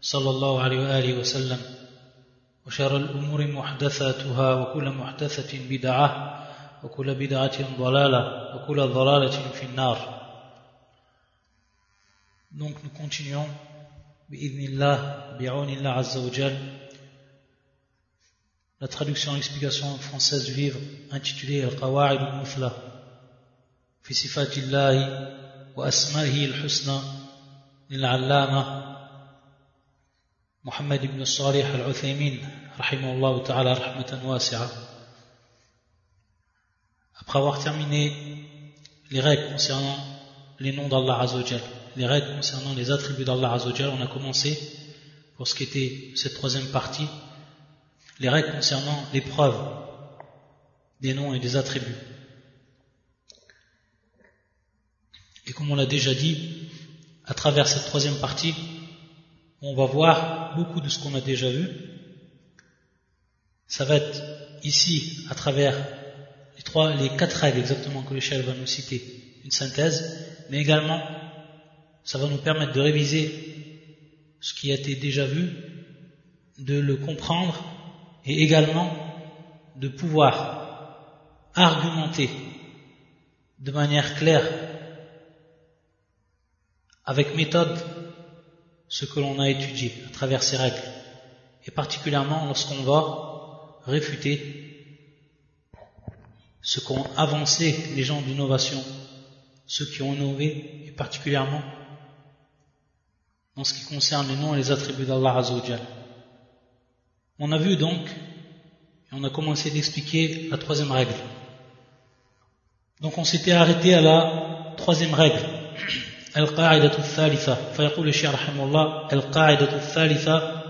صلى الله عليه وآله وسلم وشر الأمور محدثاتها وكل محدثة بدعة وكل بدعة ضلالة وكل ضلالة في النار. Donc nous continuons بإذن الله بعون الله عز وجل la traduction et l'explication française du livre intitulé Al-Qawa'id al-Mufla في الله وأسمائه الحسنى للعلامة محمد بن صالح العثيمين رحمه الله تعالى رحمة واسعة Après avoir terminé les règles concernant les noms d'Allah Azzawajal, les règles concernant les attributs d'Allah Azzawajal, on a commencé, pour ce qui était cette troisième partie, les règles concernant les preuves des noms et des attributs. Et comme on l'a déjà dit, à travers cette troisième partie, on va voir beaucoup de ce qu'on a déjà vu. Ça va être ici, à travers les trois, les quatre règles exactement que le chef va nous citer, une synthèse, mais également, ça va nous permettre de réviser ce qui a été déjà vu, de le comprendre et également de pouvoir argumenter de manière claire, avec méthode, ce que l'on a étudié à travers ces règles, et particulièrement lorsqu'on va réfuter ce qu'ont avancé les gens d'innovation, ceux qui ont innové, et particulièrement en ce qui concerne les noms et les attributs d'Allah Azzawajal. On a vu donc, et on a commencé d'expliquer la troisième règle. Donc on s'était arrêté à la troisième règle. القاعدة الثالثة فيقول الشيخ رحمه الله القاعدة الثالثة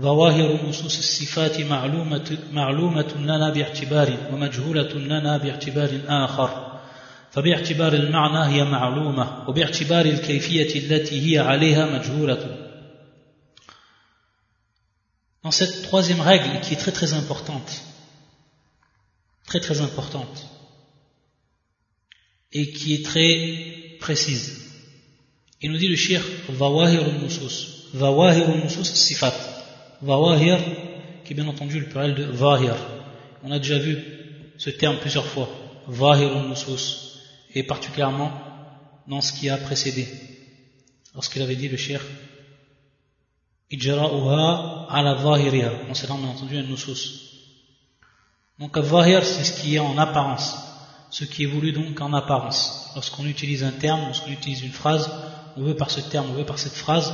ظواهر نصوص الصفات معلومة, معلومة لنا باعتبار ومجهولة لنا باعتبار آخر فباعتبار المعنى هي معلومة وباعتبار الكيفية التي هي عليها مجهولة Dans cette troisième règle qui est très très importante, très très importante, et qui est très précise, il nous dit le shir Zawahir al-Nusus. Zawahir al-Nusus sifat. Zawahir, qui est bien entendu le pluriel de Zahir. On a déjà vu ce terme plusieurs fois. Zahir al-Nusus. Et particulièrement dans ce qui a précédé. Lorsqu'il avait dit le shir Ijra'uha ala zahiriha. On s'est bien entendu un nusus. Donc, Zahir, c'est ce qui est en apparence. Ce qui est voulu donc en apparence. Lorsqu'on utilise un terme, lorsqu'on utilise une phrase, on veut par ce terme, on veut par cette phrase,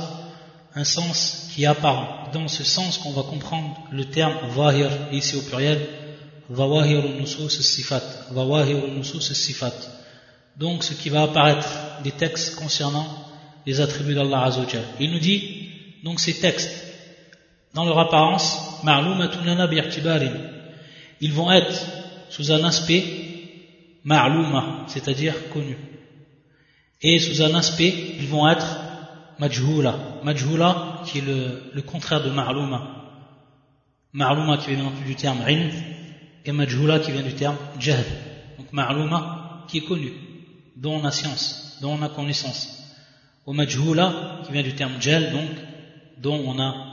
un sens qui est apparent. Dans ce sens qu'on va comprendre le terme vahir, ici au pluriel, sifat, sifat. Donc ce qui va apparaître des textes concernant les attributs d'Allah Azzawajal. Il nous dit, donc ces textes, dans leur apparence, ils vont être sous un aspect ma'louma, c'est-à-dire connu. Et sous un aspect, ils vont être majhula. Majhula, qui est le, contraire de ma'louma. Ma'louma qui vient du terme ilm, et majhula qui vient du terme jahl. Donc ma'louma qui est connu, dont on a science, dont on a connaissance. Ou majhula qui vient du terme jahl, donc dont on a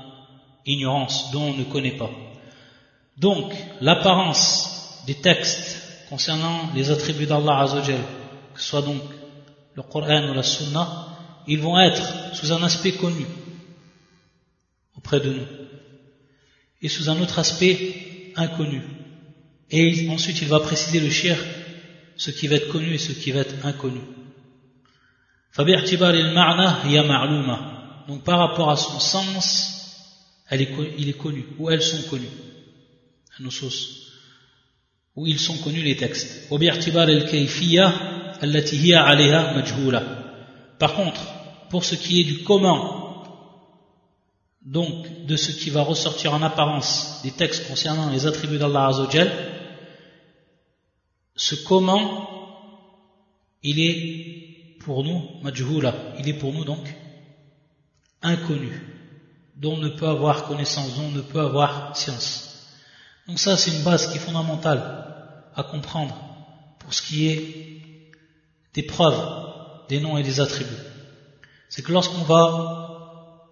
ignorance, dont on ne connaît pas. Donc, l'apparence des textes concernant les attributs d'Allah Azzawajal, que ce soit donc le Coran ou la Sunna, ils vont être sous un aspect connu auprès de nous et sous un autre aspect inconnu. Et ensuite il va préciser le shir ce qui va être connu et ce qui va être inconnu. Donc par rapport à son sens, il est connu, ou elles sont connues, nos sources, où ils sont connus les textes. Par contre, pour ce qui est du comment donc de ce qui va ressortir en apparence des textes concernant les attributs d'Allah Azzawajal, ce comment il est pour nous majhula, il est pour nous donc inconnu, dont on ne peut avoir connaissance, dont on ne peut avoir science. Donc ça c'est une base qui est fondamentale à comprendre pour ce qui est des preuves des noms et des attributs. C'est que lorsqu'on va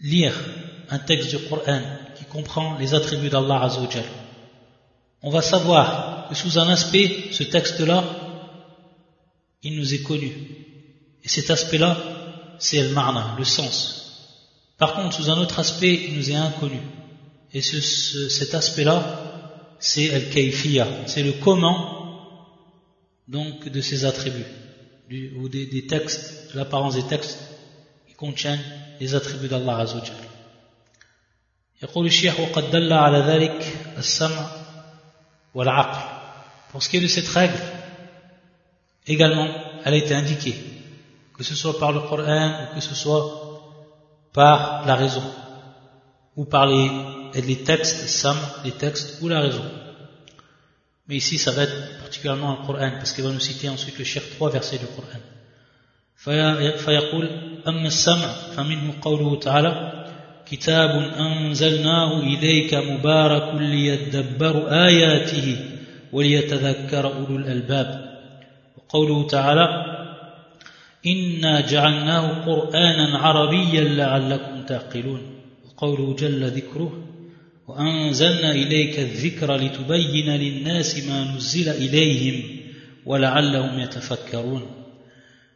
lire un texte du Coran qui comprend les attributs d'Allah Azzawajal, on va savoir que sous un aspect, ce texte-là, il nous est connu. Et cet aspect-là, c'est le marna, le sens. Par contre, sous un autre aspect, il nous est inconnu. Et cet aspect-là, c'est al kayfiya c'est le comment donc de ces attributs ou des, des textes, l'apparence des textes qui contiennent les attributs d'Allah Azzawajal. يقول الشيخ وقد دل على ذلك السمع والعقل pour ce qui est de cette règle également elle a été indiquée que ce soit par le Coran ou que ce soit par la raison ou par les, les textes sam les textes ou la raison mais ici ça va être particulièrement le Coran parce qu'il va nous citer ensuite le Cheikh trois versets du Coran فيقول أما السمع فمنه قوله تعالى كتاب أنزلناه إليك مبارك ليدبروا آياته وليتذكر أولو الألباب وقوله تعالى إنا جعلناه قرآنا عربيا لعلكم تعقلون وقوله جل ذكره وأنزلنا إليك الذكر لتبين للناس ما نزل إليهم ولعلهم يتفكرون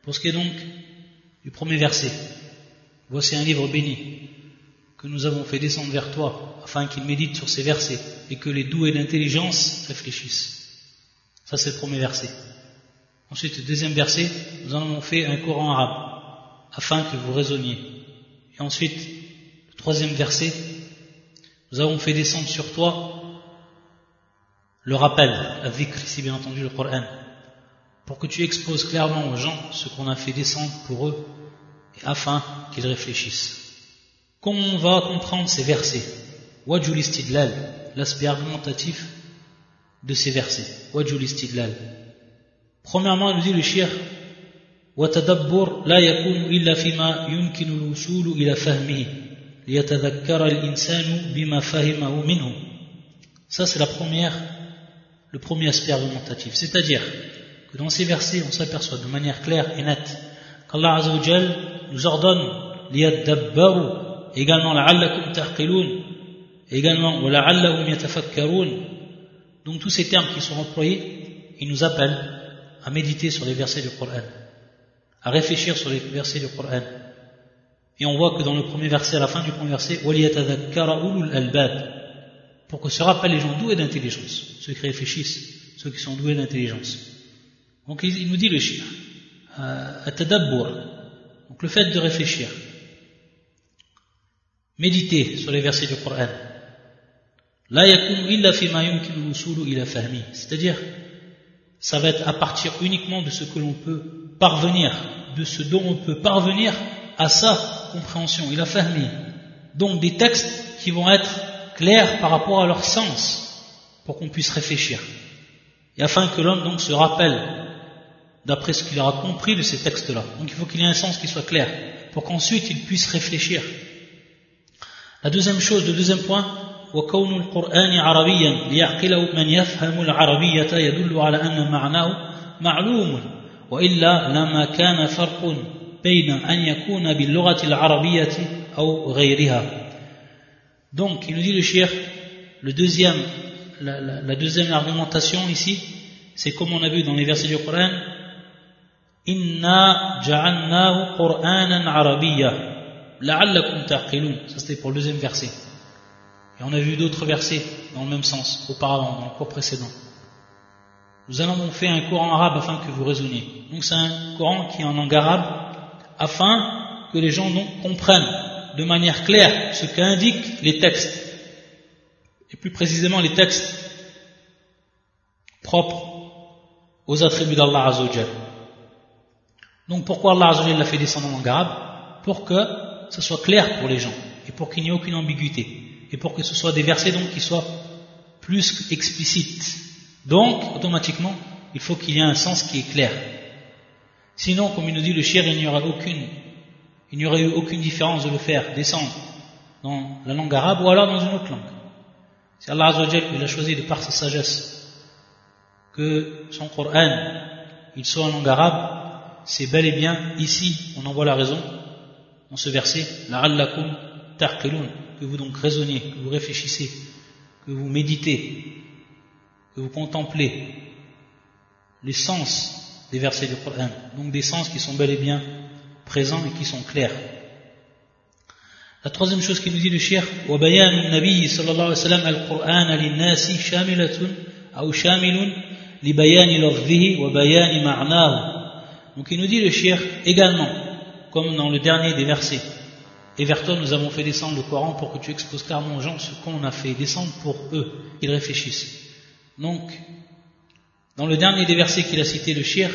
Pour ce qui est donc du premier verset, voici un livre béni que nous avons fait descendre vers toi afin qu'il médite sur ces versets et que les doués d'intelligence réfléchissent. Ça c'est le premier verset. Ensuite, le deuxième verset, nous en avons fait un Coran arabe afin que vous raisonniez. Et ensuite, le troisième verset, nous avons fait descendre sur toi le rappel, la dhikr, ici bien entendu le Coran, pour que tu exposes clairement aux gens ce qu'on a fait descendre pour eux, et afin qu'ils réfléchissent. Comment on va comprendre ces versets Wajul istidlal, l'aspect argumentatif de ces versets. Wajul istidlal. Premièrement, il nous dit le shir, وتدبر لا يكون إلا فيما يمكن الوصول إلى فهمه ça c'est le premier aspect argumentatif. C'est-à-dire que dans ces versets on s'aperçoit de manière claire et nette qu'Allah Azzawajal nous ordonne liyadabbaru également la'allakum ta'qilun également la'allahum yatafakkarun donc tous ces termes qui sont employés ils nous appellent à méditer sur les versets du Coran à réfléchir sur les versets du Coran et on voit que dans le premier verset, à la fin du premier verset, pour que se rappellent les gens doués d'intelligence, ceux qui réfléchissent, ceux qui sont doués d'intelligence. Donc il nous dit le shir, euh, donc le fait de réfléchir, méditer sur les versets du Coran, c'est-à-dire ça va être à partir uniquement de ce que l'on peut parvenir, de ce dont on peut parvenir à sa compréhension, il a fermé. Donc des textes qui vont être clairs par rapport à leur sens, pour qu'on puisse réfléchir. Et afin que l'homme donc se rappelle d'après ce qu'il aura compris de ces textes-là. Donc il faut qu'il y ait un sens qui soit clair, pour qu'ensuite il puisse réfléchir. La deuxième chose, le deuxième point, وكون القرآن عربيا ليعقله من يفهم العربية يدل على أن معناه معلوم وإلا لما كان فرق donc il nous dit le shir le deuxième la, deuxième argumentation ici c'est comme on a vu dans les versets du Coran inna ja'alnahu qur'anan arabiyya la'allakum taqilun. Ça c'était pour le deuxième verset. Et on a vu d'autres versets dans le même sens auparavant dans le cours précédent. Nous allons faire un Coran arabe afin que vous raisonniez. Donc c'est un Coran qui est en langue arabe afin que les gens comprennent de manière claire ce qu'indiquent les textes, et plus précisément les textes propres aux attributs d'Allah Azzawajal. Donc pourquoi Allah Azzawajal l'a fait descendre en arabe Pour que ce soit clair pour les gens et pour qu'il n'y ait aucune ambiguïté et pour que ce soit des versets donc qui soient plus explicites. Donc, automatiquement, il faut qu'il y ait un sens qui est clair. Sinon, comme il nous dit le shir, il n'y aura aucune, il n'y aurait eu aucune différence de le faire descendre dans la langue arabe ou alors dans une autre langue. Si Allah il a choisi de par sa sagesse que son Coran il soit en langue arabe, c'est bel et bien ici, on en voit la raison, dans ce verset, la'allakum tarqilun, que vous donc raisonniez, que vous réfléchissez, que vous méditez, que vous contemplez les sens des versets du Coran, donc des sens qui sont bel et bien présents et qui sont clairs. La troisième chose qu'il nous dit le shir, وبيان النبي صلى الله عليه وسلم القرآن للناس شاملة أو شامل لبيان لفظه وبيان معناه. Donc il nous dit le shir également, comme dans le dernier des versets, et vers toi nous avons fait descendre le Coran pour que tu exposes clairement aux gens ce qu'on a fait descendre pour eux, qu'ils réfléchissent. Donc, dans le dernier des versets qu'il a cité le shir,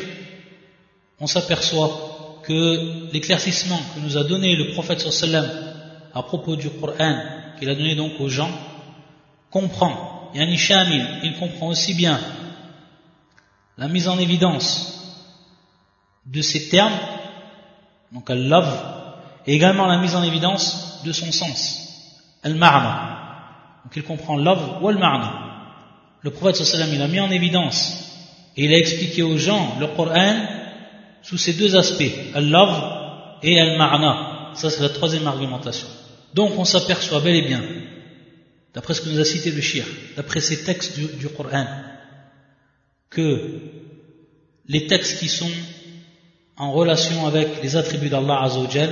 on s'aperçoit que l'éclaircissement que nous a donné le prophète sallam à propos du Coran qu'il a donné donc aux gens comprend, yani shamil, il comprend aussi bien la mise en évidence de ces termes, donc al-love, et également la mise en évidence de son sens, al-ma'na. Donc il comprend love ou al-ma'na. Le prophète sallam il a mis en évidence et il a expliqué aux gens le Coran sous ces deux aspects, al-love et al-ma'na. Ça c'est la troisième argumentation. Donc on s'aperçoit bel et bien, d'après ce que nous a cité le shir, d'après ces textes du, du Coran, que les textes qui sont en relation avec les attributs d'Allah Azzawajal,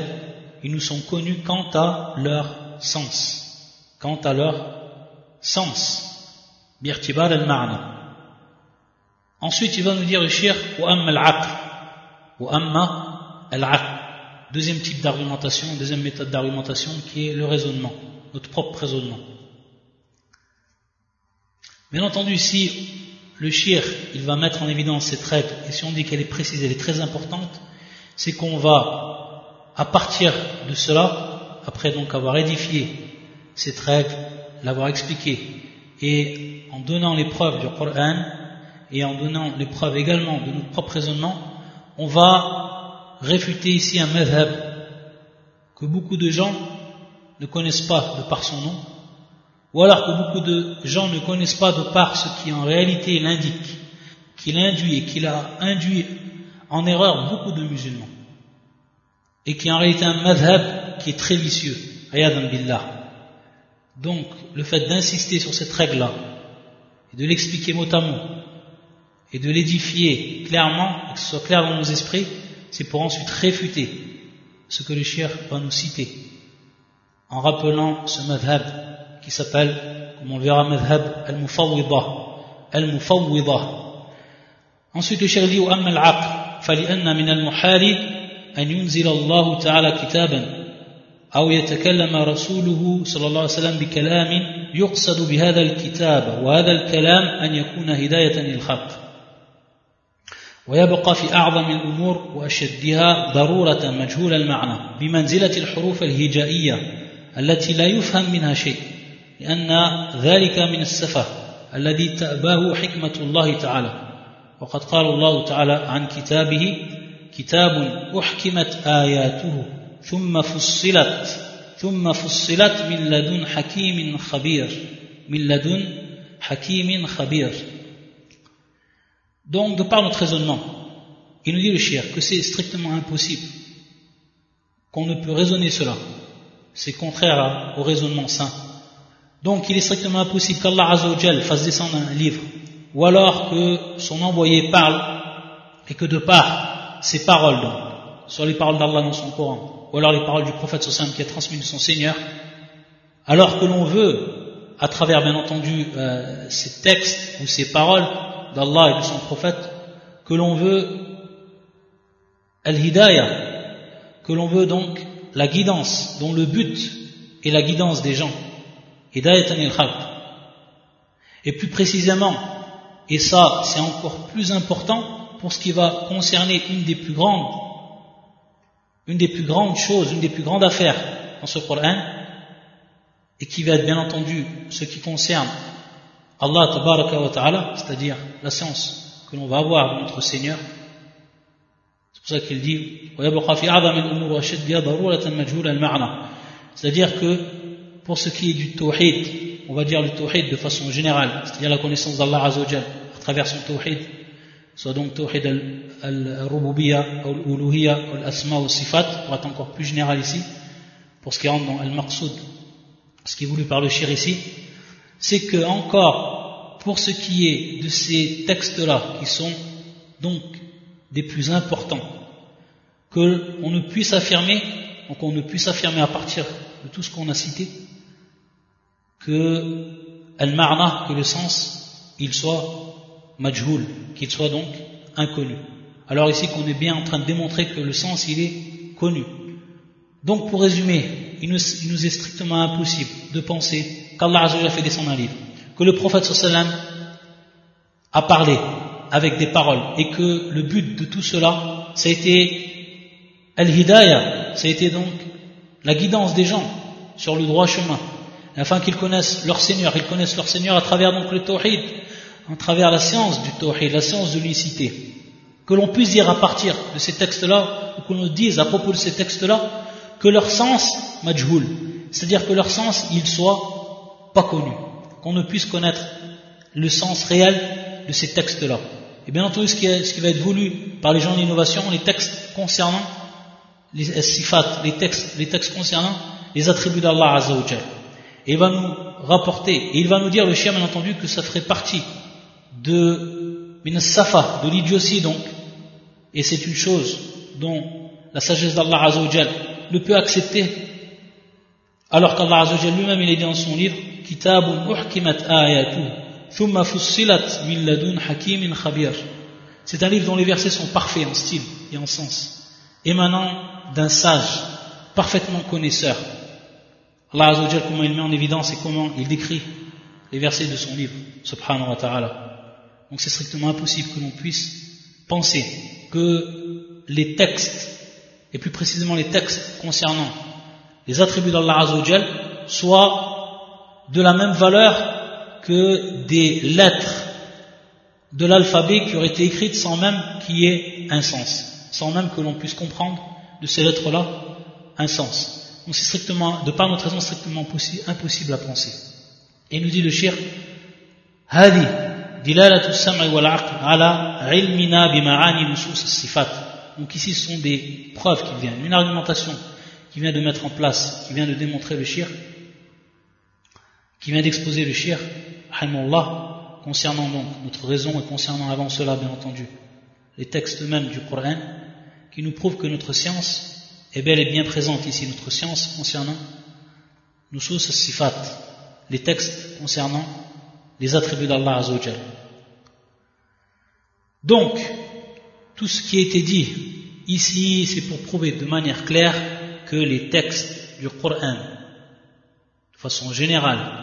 ils nous sont connus quant à leur sens. Quant à leur sens. Birtibar al-ma'na. Ensuite, il va nous dire le shir ou amma al-aql. Ou amma al-aql. Deuxième type d'argumentation, deuxième méthode d'argumentation qui est le raisonnement, notre propre raisonnement. Bien entendu, si le shir, il va mettre en évidence cette règle, et si on dit qu'elle est précise, elle est très importante, c'est qu'on va, à partir de cela, après donc avoir édifié cette règle, l'avoir expliquée, et en donnant les preuves du Coran, et en donnant les preuves également de notre propre raisonnement, on va réfuter ici un madhab que beaucoup de gens ne connaissent pas de par son nom, ou alors que beaucoup de gens ne connaissent pas de par ce qui en réalité l'indique, qu'il induit et qu'il a induit en erreur beaucoup de musulmans, et qui est en réalité un madhab qui est très vicieux, ayadan billah. Donc, le fait d'insister sur cette règle-là, et de l'expliquer mot à mot, et de l'édifier clairement, et que ce soit clair dans nos esprits, c'est pour ensuite réfuter ce que le shir va nous citer, en rappelant ce madhab qui s'appelle, comme on le verra, madhab al-mufawwida, al-mufawwida. Ensuite, le shir dit, وأما العقل فلأن من المحال أن ينزل الله تعالى كتابا أو يتكلم رسوله صلى الله عليه وسلم بكلام يقصد بهذا الكتاب وهذا الكلام أن يكون هداية للخلق ويبقى في أعظم الأمور وأشدها ضرورة مجهول المعنى بمنزلة الحروف الهجائية التي لا يفهم منها شيء لأن ذلك من السفه الذي تأباه حكمة الله تعالى. وقد قال الله تعالى عن كتابه كتاب أحكمت آياته ثم فصلت ثم فصلت من لدن حكيم خبير من لدن حكيم خبير. Donc, de par notre raisonnement, il nous dit le shir que c'est strictement impossible qu'on ne peut raisonner cela. C'est contraire au raisonnement sain. Donc il est strictement impossible qu'Allah Azzawajal fasse descendre un livre, ou alors que son envoyé parle, et que de par ses paroles, donc, soit les paroles d'Allah dans son Coran, ou alors les paroles du prophète Sossam qui a transmis de son Seigneur, alors que l'on veut, à travers bien entendu euh, ces textes ou ces paroles d'Allah et de son prophète, que l'on veut al-hidayah, que l'on veut donc la guidance, dont le but est la guidance des gens. Et plus précisément, et ça c'est encore plus important pour ce qui va concerner une des plus grandes une des plus grandes choses, une des plus grandes affaires dans ce Coran, et qui va être bien entendu ce qui concerne Allah ta'ala, c'est-à-dire la science que l'on va avoir de notre Seigneur. C'est pour ça qu'il dit c'est-à-dire que pour ce qui est du tawhid, on va dire le tawhid de façon générale, c'est-à-dire la connaissance d'Allah Azzawajal à travers son tawhid, soit donc tawhid al-rububiyya, al-uluhiyya, al-asma ou sifat, pour être encore plus général ici, pour ce qui rentre dans al-maqsoud, ce qui est voulu par le shir ici, c'est que encore, pour ce qui est de ces textes-là, qui sont donc des plus importants, qu'on ne puisse affirmer, donc on ne puisse affirmer à partir de tout ce qu'on a cité, que al-marna, que le sens, il soit majhul, qu'il soit donc inconnu. Alors ici qu'on est bien en train de démontrer que le sens, il est connu. Donc pour résumer, il nous, est strictement impossible de penser qu'Allah a fait descendre un livre, que le prophète sallam a parlé avec des paroles et que le but de tout cela, ça a été al-hidayah, ça a été donc la guidance des gens sur le droit chemin, afin qu'ils connaissent leur Seigneur, ils connaissent leur Seigneur à travers donc le tawhid, à travers la science du tawhid, la science de l'unicité. Que l'on puisse dire à partir de ces textes-là, ou que l'on dise à propos de ces textes-là, que leur sens majhoul, c'est-à-dire que leur sens, il soit pas connu, qu'on ne puisse connaître le sens réel de ces textes-là. Et bien entendu, ce qui, ce qui va être voulu par les gens d'innovation, les textes concernant les sifat, les textes, les textes concernant les attributs d'Allah Azzawajal. Et il va nous rapporter, et il va nous dire, le chien bien entendu, que ça ferait partie de safa, de l'idiotie donc, et c'est une chose dont la sagesse d'Allah Azzawajal ne peut accepter, alors qu'Allah Azzawajal lui-même il est dit dans son livre, Kitabun uhkimat ayatu, thumma fussilat min ladun hakimin khabir. C'est un livre dont les versets sont parfaits en style et en sens, émanant d'un sage, parfaitement connaisseur. Allah Azzawajal, comment il met en évidence et comment il décrit les versets de son livre, subhanahu wa ta'ala. Donc c'est strictement impossible que l'on puisse penser que les textes, et plus précisément les textes concernant les attributs d'Allah Azzawajal, soient de la même valeur que des lettres de l'alphabet qui auraient été écrites sans même qu'il y ait un sens, sans même que l'on puisse comprendre de ces lettres-là un sens. Donc c'est strictement, de par notre raison, strictement impossible à penser. Et nous dit le shir, هذه دلالة السمع والعقل على علمنا بمعاني نصوص الصفات. Donc ici ce sont des preuves qui viennent, une argumentation qui vient de mettre en place, qui vient de démontrer le shir, qui vient d'exposer le shir, concernant donc notre raison et concernant avant cela bien entendu les textes mêmes du Coran qui nous prouve que notre science est bel et bien présente ici, notre science concernant nous sifat, les textes concernant les attributs d'Allah Azzawajal. Donc, tout ce qui a été dit ici, c'est pour prouver de manière claire que les textes du Coran, de façon générale,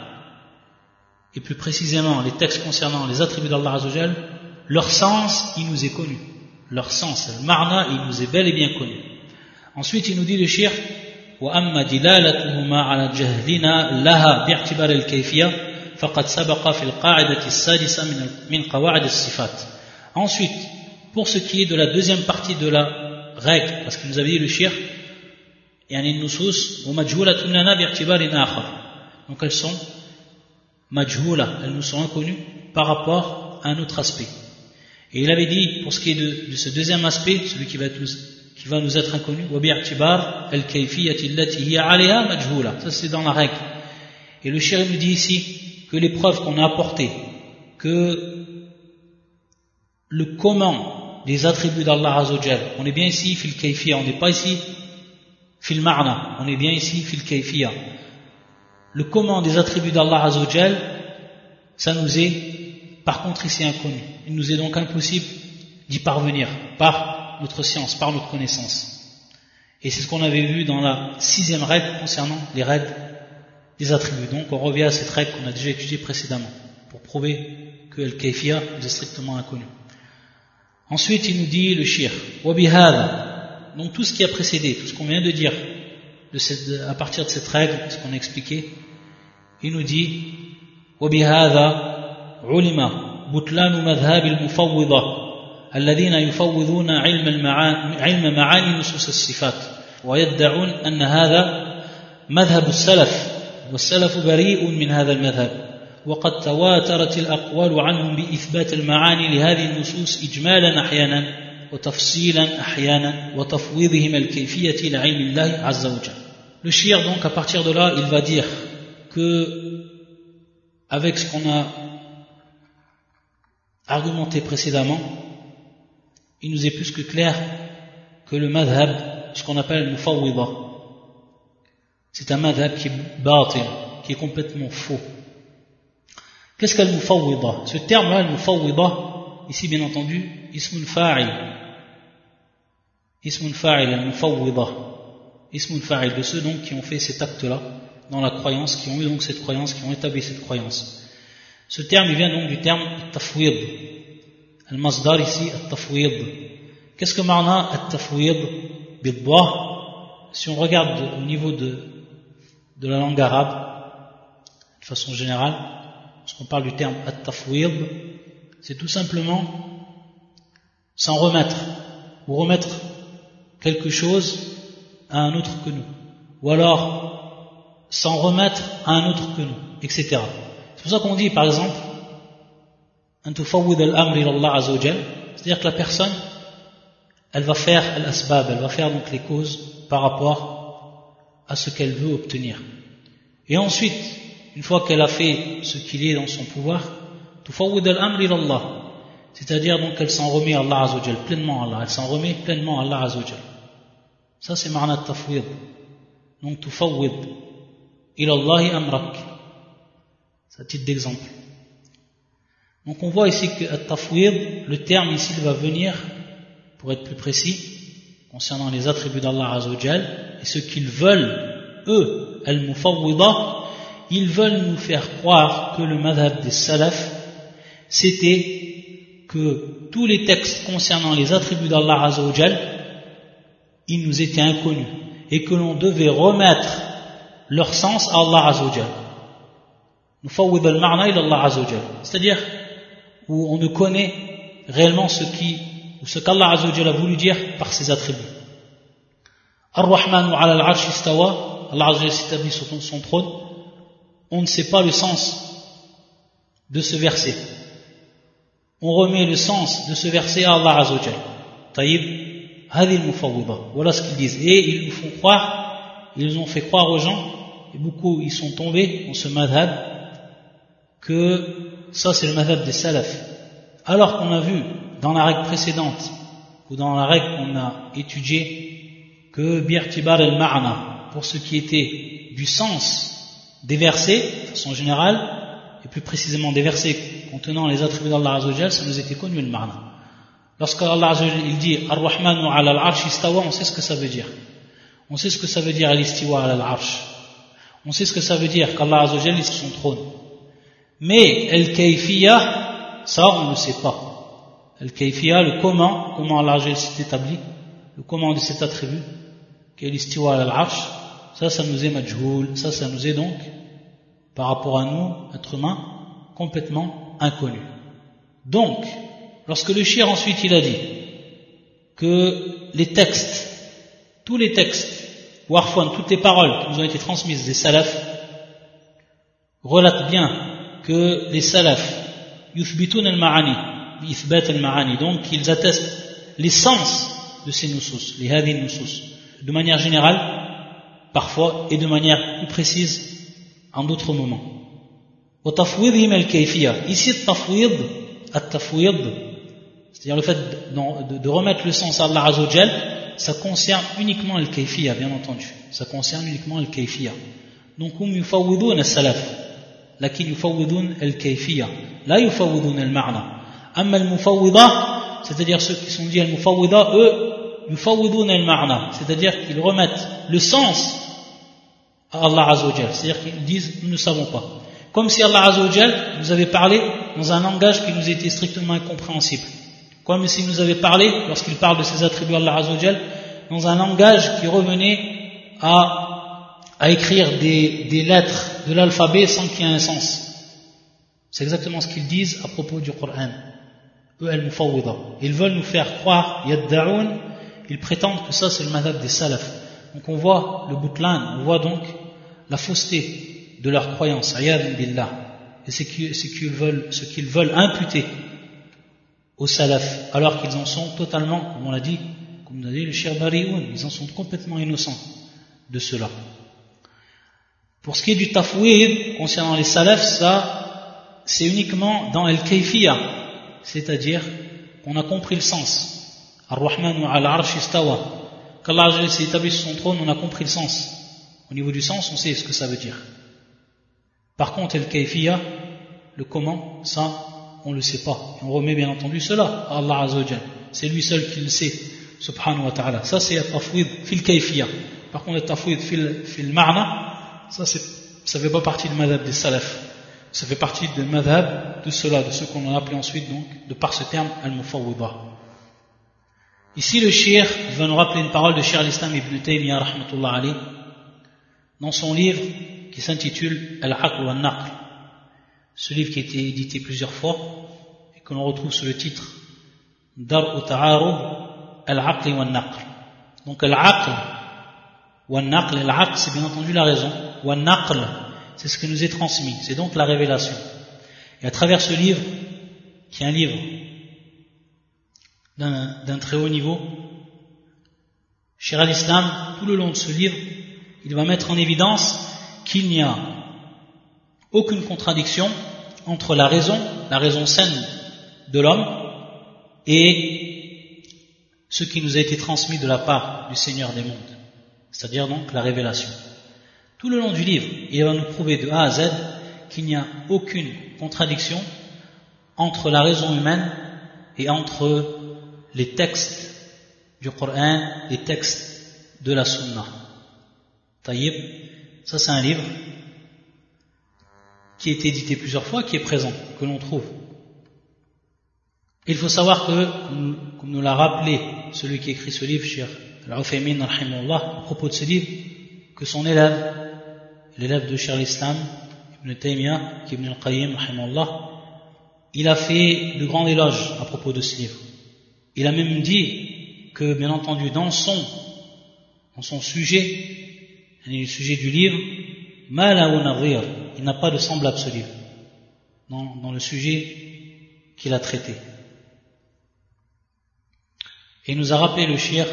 et plus précisément les textes concernant les attributs d'Allah Azzawajal, leur sens, il nous est connu leur sens, le marna, il nous est bel et bien connu. Ensuite, il nous dit le shir, وأما دلالتهما على جهلنا لها باعتبار الكيفية فقد سبق في القاعدة السادسة من من قواعد الصفات. Ensuite, pour ce qui est de la deuxième partie de la règle, parce qu'il nous avait dit le shir, يعني النصوص ومجهولة لنا باعتبار آخر. Donc elles sont majhula, elles nous sont inconnues par rapport à un autre aspect. Et il avait dit, pour ce qui est de, ce deuxième aspect, celui qui va, qui va nous être inconnu, ça c'est dans la règle. Et le shérif nous dit ici que les preuves qu'on a apportées, que le comment des attributs d'Allah Azzawajal, on est bien ici fil kayfiya, on n'est pas ici fil marna, on est bien ici fil kayfiya. Le comment des attributs d'Allah Azzawajal, ça nous est par contre ici inconnu. Il nous est donc impossible d'y parvenir par notre science, par notre connaissance. Et c'est ce qu'on avait vu dans la sixième règle concernant les règles des attributs. Donc on revient à cette règle qu'on a déjà étudiée précédemment pour prouver que le kayfiya nous est strictement inconnu. Ensuite il nous dit le shir. donc tout ce qui a précédé, tout ce qu'on vient de dire, à partir de cette règle, ce qu'on a expliqué, il nous dit وبهذا علم بطلان مذهب المفوضة الذين يفوضون علم, المعاني علم معاني نصوص الصفات ويدعون أن هذا مذهب السلف والسلف بريء من هذا المذهب وقد تواترت الأقوال عنهم بإثبات المعاني لهذه النصوص إجمالا أحيانا وتفصيلا أحيانا وتفويضهم الكيفية لعلم الله عز وجل Le shir, donc, à partir de là, il va dire que, avec ce qu'on a argumenté précédemment, il nous est plus que clair que le madhab, ce qu'on appelle le mufawwida, c'est un madhab qui est batil, qui est complètement faux. Qu'est-ce qu'elle mufawwida Ce terme-là, le mufawwida, ici bien entendu, ismun fa'il. Ismun fa'il, al mufawwida. Ismun fa'il, de ceux donc qui ont fait cet acte-là dans la croyance, qui ont eu donc cette croyance, qui ont établi cette croyance. Ce terme, il vient donc du terme tafwid. Al-masdar ici, tafwid. Qu'est-ce que marna al-tafwid Si on regarde au niveau de, de la langue arabe, de façon générale, lorsqu'on parle du terme at-tafwid, c'est tout simplement s'en remettre, ou remettre quelque chose à un autre que nous, ou alors s'en remettre à un autre que nous, etc. C'est pour ça qu'on dit, par exemple, c'est-à-dire que la personne, elle va faire l'asbab, elle va faire donc les causes par rapport à ce qu'elle veut obtenir. Et ensuite, une fois qu'elle a fait ce qu'il est dans son pouvoir, c'est-à-dire donc qu'elle s'en remet à Allah Azzawajal, pleinement à Allah, elle s'en remet pleinement à Allah Azzawajal. Ça c'est marna tafwid. Donc tufawwid ila Allahi amrak. C'est un titre d'exemple. Donc on voit ici que tafwid, le terme ici va venir, pour être plus précis, concernant les attributs d'Allah Azzawajal, et ce qu'ils veulent, eux, al-mufawwida, ils veulent nous faire croire que le madhab des salaf, c'était que tous les textes concernant les attributs d'Allah Azzawajal, ils nous étaient inconnus et que l'on devait remettre leur sens à Allah Azzawajal. C'est-à-dire où on ne connaît réellement ce qui ou ce qu'Allah Azzawajal a voulu dire par ses attributs. Al-Arsh Allah Azzawajal sur son trône, on ne sait pas le sens de ce verset. On remet le sens de ce verset à Allah Azzawajal. Taïb, voilà ce qu'ils disent. Et ils nous font croire, ils ont fait croire aux gens, et beaucoup ils sont tombés dans ce madhab, que ça c'est le madhab des salaf. Alors qu'on a vu dans la règle précédente, ou dans la règle qu'on a étudiée, que bi'artibar al-ma'na, pour ce qui était du sens des versets, de façon générale, et plus précisément des versets contenant les attributs d'Allah Azzawajal, ça nous était connu le ma'na. Lorsque Allah il dit Ar-Rahmanu ala al-Arsh istawa, on sait ce que ça veut dire. On sait ce que ça veut dire al-Istiwa ala al-Arsh. On sait ce que ça veut dire qu'Allah est sur son trône. Mais el-Kayfiya, ça on ne sait pas. El-Kayfiya, le comment, comment Allah s'est établi, le comment de cet attribut, qui est l'istiwa al-Arsh, ça, ça nous est majhoul, ça, ça nous est donc, par rapport à nous, être humains, complètement inconnu. Donc, Lorsque le shir ensuite il a dit que les textes, tous les textes, ou arfouan, toutes les paroles qui nous ont été transmises des salafs, relatent bien que les salafs, yuthbitun al-ma'ani, al-ma'ani, donc ils attestent l'essence de ces nusus, les hadith nusus, de manière générale, parfois, et de manière plus précise en d'autres moments. Ici, tafwid, at-tafwid, c'est-à-dire le fait de, de, remettre le sens à Allah Azzawajal, ça concerne uniquement le kayfiyya, bien entendu. Ça concerne uniquement le kayfiyya. Donc, hum yufawwidun al-salaf, lakin yufawwidun al-kayfiyya, la yufawwidun al-ma'na. Amma al-mufawwida, c'est-à-dire ceux qui sont dit al-mufawwida, eux, yufawwidun al-ma'na, c'est-à-dire qu'ils remettent le sens à Allah Azzawajal. C'est-à-dire qu'ils disent, nous ne savons pas. Comme si Allah Azzawajal nous avait parlé dans un langage qui nous était strictement incompréhensible. Comme s'il nous avait parlé, lorsqu'il parle de ses attributs Allah Azzawajal, dans un langage qui revenait à, à écrire des, des lettres de l'alphabet sans qu'il y ait un sens. C'est exactement ce qu'ils disent à propos du Coran. Eux, Ils veulent nous faire croire, yadda'un, ils prétendent que ça c'est le madhab des salaf. Donc on voit le boutlan, on voit donc la fausseté de leur croyance, billah. Et ce qu'ils veulent, imputer aux salaf, alors qu'ils en sont totalement, comme on l'a dit, comme on a dit, le shir ils en sont complètement innocents de cela. Pour ce qui est du tafwid, concernant les salafs, ça, c'est uniquement dans el-kayfiya, c'est-à-dire qu'on a compris le sens. Ar-Rahman al-Arsh istawa. Qu'Allah s'est établi sur son trône, on a compris le sens. Au niveau du sens, on sait ce que ça veut dire. Par contre, el-kayfiya, le comment, ça, on ne le sait pas. Et on remet bien entendu cela à Allah Azzawajal. C'est lui seul qui le sait, subhanahu wa ta'ala. Ça, c'est tafwid fil kayfiya. Par contre, tafwid fil, fil ma'na, ça, ça fait pas partie du madhab des salaf. Ça fait partie du madhab de cela, de ce qu'on a appelé ensuite, donc, de par ce terme, al-mufawwida. Ici, le shir va nous rappeler une parole de Shir al-Islam ibn Taymiyyah, rahmatullah alayh, dans son livre qui s'intitule Al-Aql wa naql. Ce livre qui a été édité plusieurs fois et que l'on retrouve sous le titre Dar Ta'arub Al-Aql wa naql. Donc, Al-Aql wa naql, Al-Aql, c'est bien entendu la raison. C'est ce qui nous est transmis, c'est donc la révélation. Et à travers ce livre, qui est un livre d'un très haut niveau, cher al-Islam, tout le long de ce livre, il va mettre en évidence qu'il n'y a aucune contradiction entre la raison, la raison saine de l'homme, et ce qui nous a été transmis de la part du Seigneur des mondes, c'est-à-dire donc la révélation. Tout le long du livre, il va nous prouver de A à Z qu'il n'y a aucune contradiction entre la raison humaine et entre les textes du Coran, les textes de la Sunna. Taïb, ça c'est un livre qui est édité plusieurs fois, qui est présent, que l'on trouve. Il faut savoir que, comme nous l'a rappelé celui qui écrit ce livre, Cheikh Al-Uthaymin, à propos de ce livre, que son élève, l'élève de Cheikh Islam, Ibn Taymiyyah, Ibn al-Qayyim, il a fait de grands éloges à propos de ce livre. Il a même dit que, bien entendu, dans son, dans son sujet, le sujet du livre, il n'a pas de semblable livre, dans, le sujet qu'il a traité. Et il nous a rappelé le shir,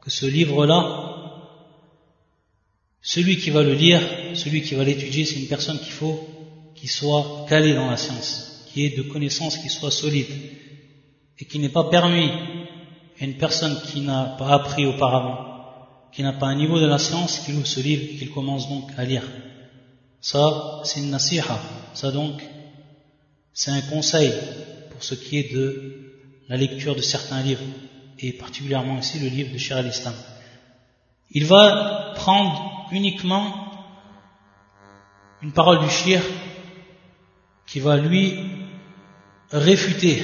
que ce livre-là, celui qui va le lire, celui qui va l'étudier, c'est une personne qu'il faut qui soit calé dans la science, qui ait de connaissances qui soient solides, et qui n'est pas permis à une personne qui n'a pas appris auparavant, qui n'a pas un niveau de la science, qu'il ouvre ce livre qu'il commence donc à lire. Ça, c'est une nasiha. Ça donc, c'est un conseil pour ce qui est de la lecture de certains livres, et particulièrement ici le livre de Shir al-Islam. Il va prendre uniquement une parole du shir qui va lui réfuter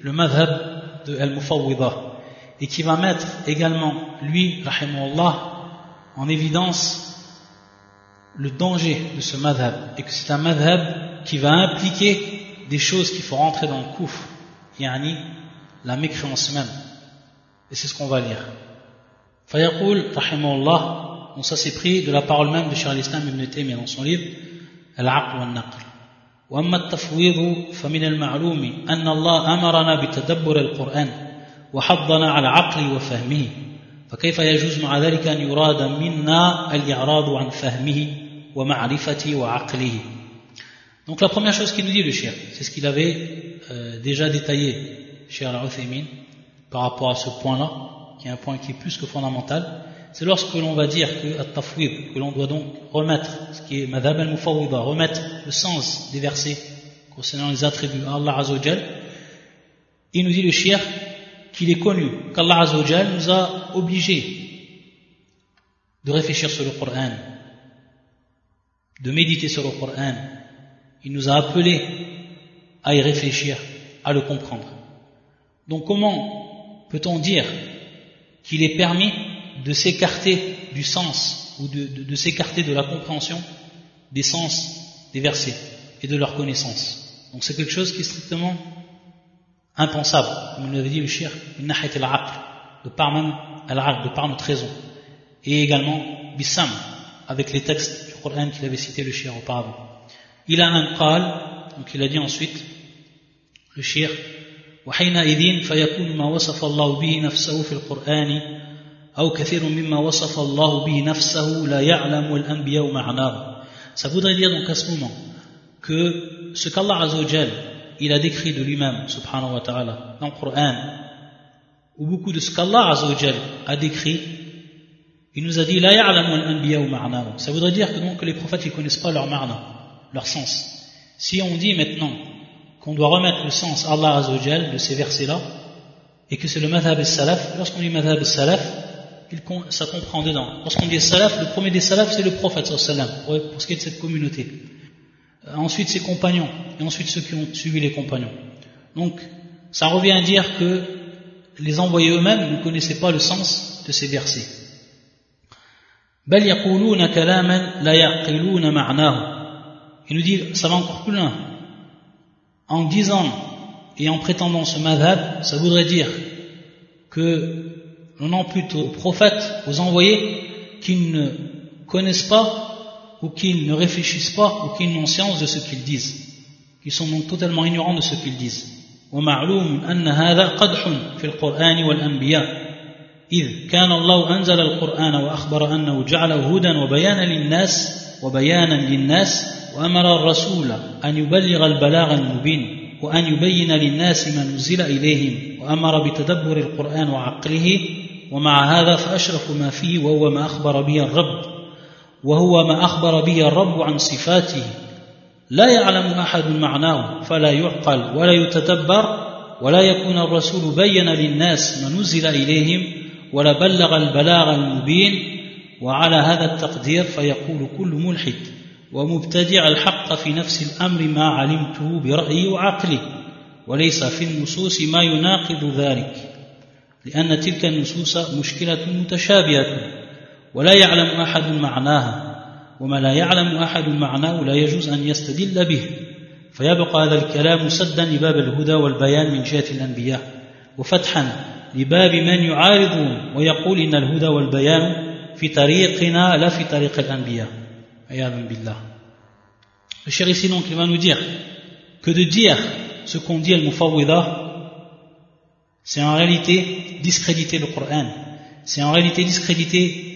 le madhab de Al-Mufawwida et qui va mettre également lui, rahimahullah, en évidence le danger de ce madhab et que c'est un madhab qui va impliquer des choses qu'il faut rentrer dans le kouf, yani la mécréance même. Et c'est ce qu'on va lire. فيقول رحمه الله donc ça c'est pris de la parole même de Cheikh al-Islam ibn Taymiyyah dans son livre Al-Aql wa Naql. وأما التفويض فمن المعلوم أن الله أمرنا بتدبر القرآن وحضنا على عقل وفهمه فكيف يجوز مع ذلك أن يراد منا الإعراض عن فهمه ومعرفته وعقله Donc la première chose qu'il nous dit le shir, c'est ce qu'il avait euh, déjà détaillé chez Al-Uthaymin par rapport à ce point-là, qui est un point qui est plus que fondamental, c'est lorsque l'on va dire que at que l'on doit donc remettre, ce qui est madhab al remettre le sens des versets concernant les attributs à Allah Azzawajal, il nous dit le shir qu'il est connu qu'Allah Azzawajal nous a obligés de réfléchir sur le Coran, de méditer sur le Coran. Il nous a appelés à y réfléchir, à le comprendre. Donc comment peut-on dire qu'il est permis de s'écarter du sens ou de, s'écarter de la compréhension des sens des versets et de leur connaissance? Donc c'est quelque chose qui est strictement impensable, comme l'avait dit le shir, de par même de par notre raison. Et également bisam, avec les textes du Coran qu'il avait cité le shir auparavant. Il a un qal, donc il a dit ensuite, le shir, وحينئذ فيكون ما وصف الله به نفسه في القرآن أو كثير مما وصف الله به نفسه لا يعلم الأنبياء معناه Ça voudrait dire donc à ce moment que ce qu'Allah Azzawajal il a décrit de lui-même, subhanahu wa ta'ala, dans le Coran, ou beaucoup de ce qu'Allah a décrit, il nous a dit, la ma'nahu. Ça voudrait dire que que les prophètes ne connaissent pas leur ma'na, leur sens. Si on dit maintenant qu'on doit remettre le sens Allah Azzawajal de ces versets-là, et que c'est le madhab salaf lorsqu'on dit madhab salaf ça comprend dedans. Lorsqu'on dit salaf, le premier des salaf, c'est le prophète pour ce qui est de cette communauté. Euh, ensuite ses compagnons, et ensuite ceux qui ont suivi les compagnons. Donc, ça revient à dire que les envoyés eux-mêmes ne connaissaient pas le sens de ces versets. Il nous dit, ça va encore plus loin en disant et en prétendant ce madhab, ça voudrait dire que l'on en plutôt aux prophètes, aux envoyés, qui ne connaissent pas ou qui ne réfléchissent pas ou qui n'ont science de ce qu'ils disent, qui sont donc totalement ignorants de ce qu'ils disent. ومعلوم أن هذا قدح في القرآن والأنبياء إذ كان الله أنزل القرآن وأخبر أنه جعله هدى وبيانا للناس وبيانا للناس وأمر الرسول أن يبلغ البلاغ المبين وأن يبين للناس ما نزل إليهم وأمر بتدبر القرآن وعقله ومع هذا فأشرف ما فيه وهو ما أخبر به الرب وهو ما أخبر به الرب عن صفاته. لا يعلم أحد معناه فلا يعقل ولا يتدبر ولا يكون الرسول بين للناس ما نزل إليهم ولا بلغ البلاغ المبين. وعلى هذا التقدير فيقول كل ملحد ومبتدع الحق في نفس الأمر ما علمته برأيي وعقلي وليس في النصوص ما يناقض ذلك لأن تلك النصوص مشكلة متشابهة. ولا يعلم أحد معناها وما لا يعلم أحد معناه لا يجوز أن يستدل به. فيبقى هذا الكلام سدا لباب الهدى والبيان من جهة الأنبياء. وفتحا لباب من يعارضون ويقول إن الهدى والبيان في طريقنا لا في طريق الأنبياء. Le cher ici donc il va que de dire ce qu'on dit al-Mufawwida, c'est en réalité discréditer le Coran, c'est en réalité discréditer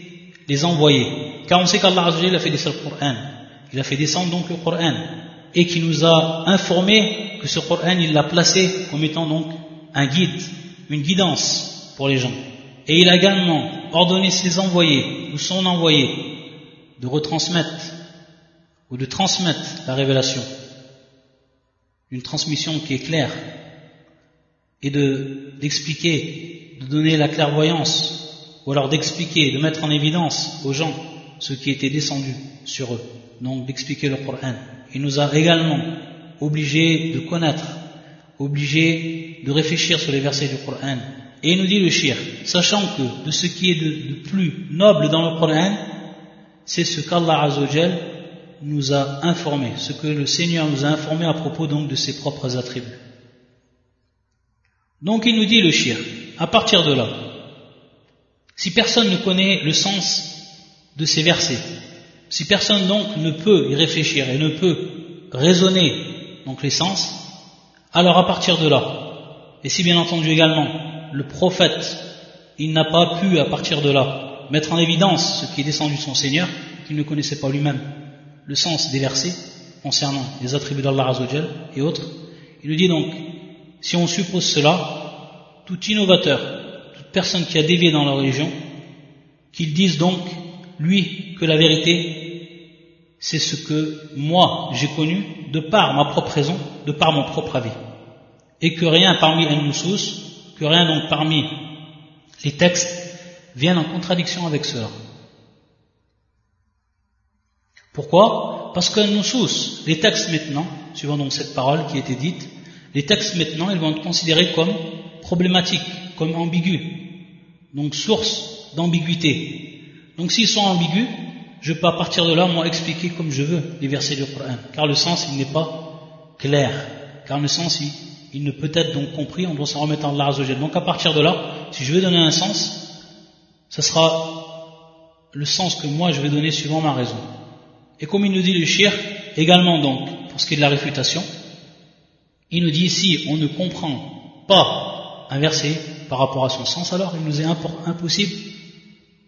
les envoyés. Car on sait qu'Allah a fait descendre le Coran, il a fait descendre donc le Coran, et qui nous a informé que ce Coran il l'a placé comme étant donc un guide, une guidance pour les gens. Et il a également ordonné ses envoyés ou son envoyé de retransmettre ou de transmettre la révélation, une transmission qui est claire, et de d'expliquer, de donner la clairvoyance, ou alors d'expliquer, de mettre en évidence aux gens ce qui était descendu sur eux, donc d'expliquer le Coran. Il nous a également obligés de connaître, obligés de réfléchir sur les versets du Coran. Et il nous dit le shir, sachant que de ce qui est de, plus noble dans le Coran, c'est ce qu'Allah Azzawajal nous a informé, ce que le Seigneur nous a informé à propos donc de ses propres attributs. Donc il nous dit le shir, à partir de là, si personne ne connaît le sens de ces versets, si personne donc ne peut y réfléchir et ne peut raisonner donc les sens, alors à partir de là, et si bien entendu également le prophète, il n'a pas pu à partir de là mettre en évidence ce qui est descendu de son Seigneur, qu'il ne connaissait pas lui-même, le sens des versets concernant les attributs d'Allah Azzawajal et autres. Il nous dit donc, si on suppose cela, tout innovateur, personne qui a dévié dans la religion, qu'il dise donc, lui, que la vérité, c'est ce que moi j'ai connu de par ma propre raison, de par mon propre avis. Et que rien parmi que rien donc parmi les textes viennent en contradiction avec cela. Pourquoi? Parce que les textes maintenant, suivant donc cette parole qui a été dite, les textes maintenant, ils vont être considérés comme problématiques, comme ambigus. donc source d'ambiguïté. Donc s'ils sont ambigus, je peux à partir de là, moi, expliquer comme je veux les versets du Coran, car le sens, il n'est pas clair, car le sens, il, ne peut être donc compris, on doit s'en remettre en Allah Donc à partir de là, si je veux donner un sens, ce sera le sens que moi je vais donner suivant ma raison. Et comme il nous dit le shir, également donc, pour ce qui est de la réfutation, il nous dit si on ne comprend pas un verset par rapport à son sens, alors il nous est impossible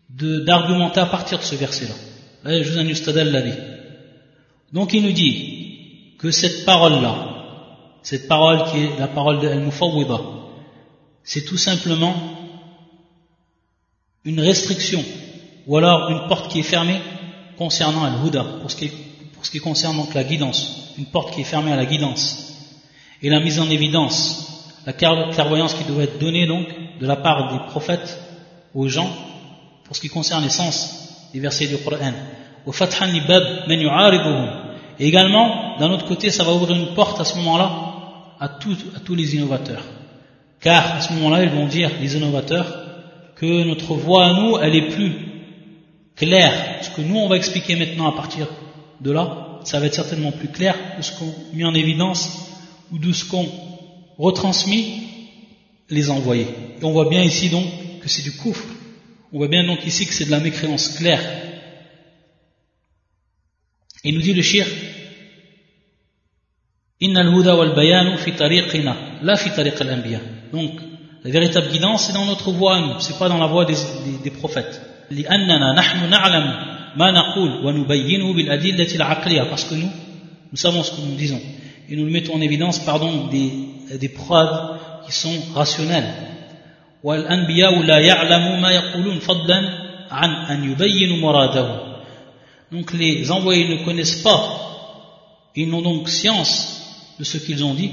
d'argumenter à partir de ce verset-là. Donc il nous dit que cette parole-là, cette parole qui est la parole de Al-Mufawwida, c'est tout simplement une restriction ou alors une porte qui est fermée concernant Al-Huda, pour, pour ce qui concerne donc la guidance, une porte qui est fermée à la guidance, et la mise en évidence, la clairvoyance qui doit être donnée donc de la part des prophètes aux gens, pour ce qui concerne les sens des versets du Coran. Et également, d'un autre côté, ça va ouvrir une porte à ce moment-là à, tous les innovateurs. Car à ce moment-là, ils vont dire, les innovateurs, que notre voix à nous, elle est plus clair. Ce que nous, on va expliquer maintenant à partir de là, ça va être certainement plus clair de ce qu'on mis en évidence ou de ce qu'on retransmis les envoyés. Et on voit bien ici donc que c'est du coufre. On voit bien donc ici que c'est de la mécréance claire. Et nous dit le shir, Inna al-huda wal bayanu fi tariqina, la fi tariq al-anbiya. Donc, la véritable guidance, c'est dans notre voie à nous, c'est pas dans la voie des, des, des prophètes. لأننا نحن نعلم ما نقول ونبينه بالأدلة العقلية parce que nous nous savons ce que nous disons et nous le mettons en évidence pardon des, des preuves qui sont rationnelles والأنبياء لا يعلموا ما يقولون فضلا عن أن يبينوا مراده donc les envoyés ne connaissent pas ils n'ont donc science de ce qu'ils ont dit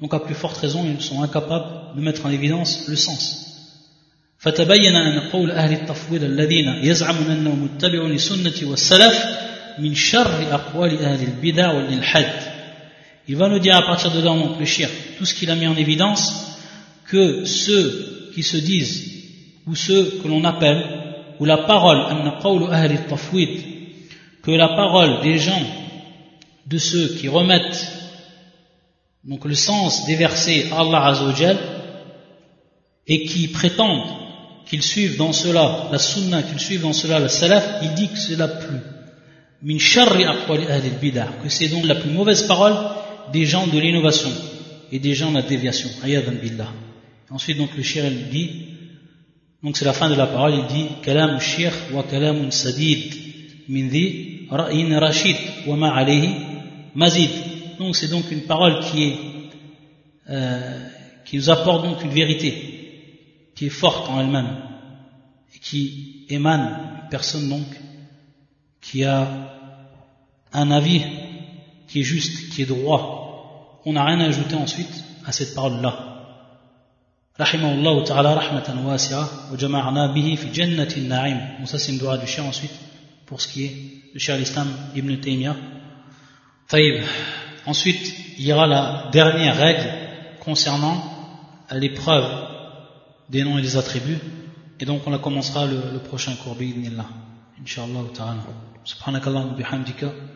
donc à plus forte raison ils sont incapables de mettre en évidence le sens فتبين أن قول أهل التفويض الذين يزعمون أنهم متبعون لسنة والسلف من شر أقوال أهل البدع والإلحاد il va nous dire à partir de là, donc le shir, tout ce qu'il a mis en évidence, que ceux qui se disent, ou ceux que l'on appelle, ou la parole, que la parole des gens, de ceux qui remettent donc le sens des versets à Allah Azzawajal, et qui prétendent qu'ils suivent dans cela la sunna, qu'ils suivent dans cela le salaf, il dit que c'est la plus que c'est donc la plus mauvaise parole des gens de l'innovation et des gens de la déviation. Ayadan billah. Ensuite donc le shir il dit, donc c'est la fin de la parole, il dit kalam shir wa kalam sadid min di ra'in rashid wa ma alayhi mazid. Donc c'est donc une parole qui est euh, qui nous apporte donc une vérité qui est forte en elle-même et qui émane une personne donc qui a un avis qui est juste, qui est droit. On n'a rien à ajouter ensuite à cette parole-là. رحمه الله تعالى رحمة واسعة وجمعنا به في جنة النعيم donc ça c'est une dua du chien ensuite pour ce qui est le chien l'islam Ibn Taymiyyah طيب ensuite il y aura la dernière règle concernant l'épreuve des noms et des attributs. Et donc on la commencera le, le prochain cours, bi'idnillah. Inch'Allah ta'ala. Subhanakallah bihamdika. Shadu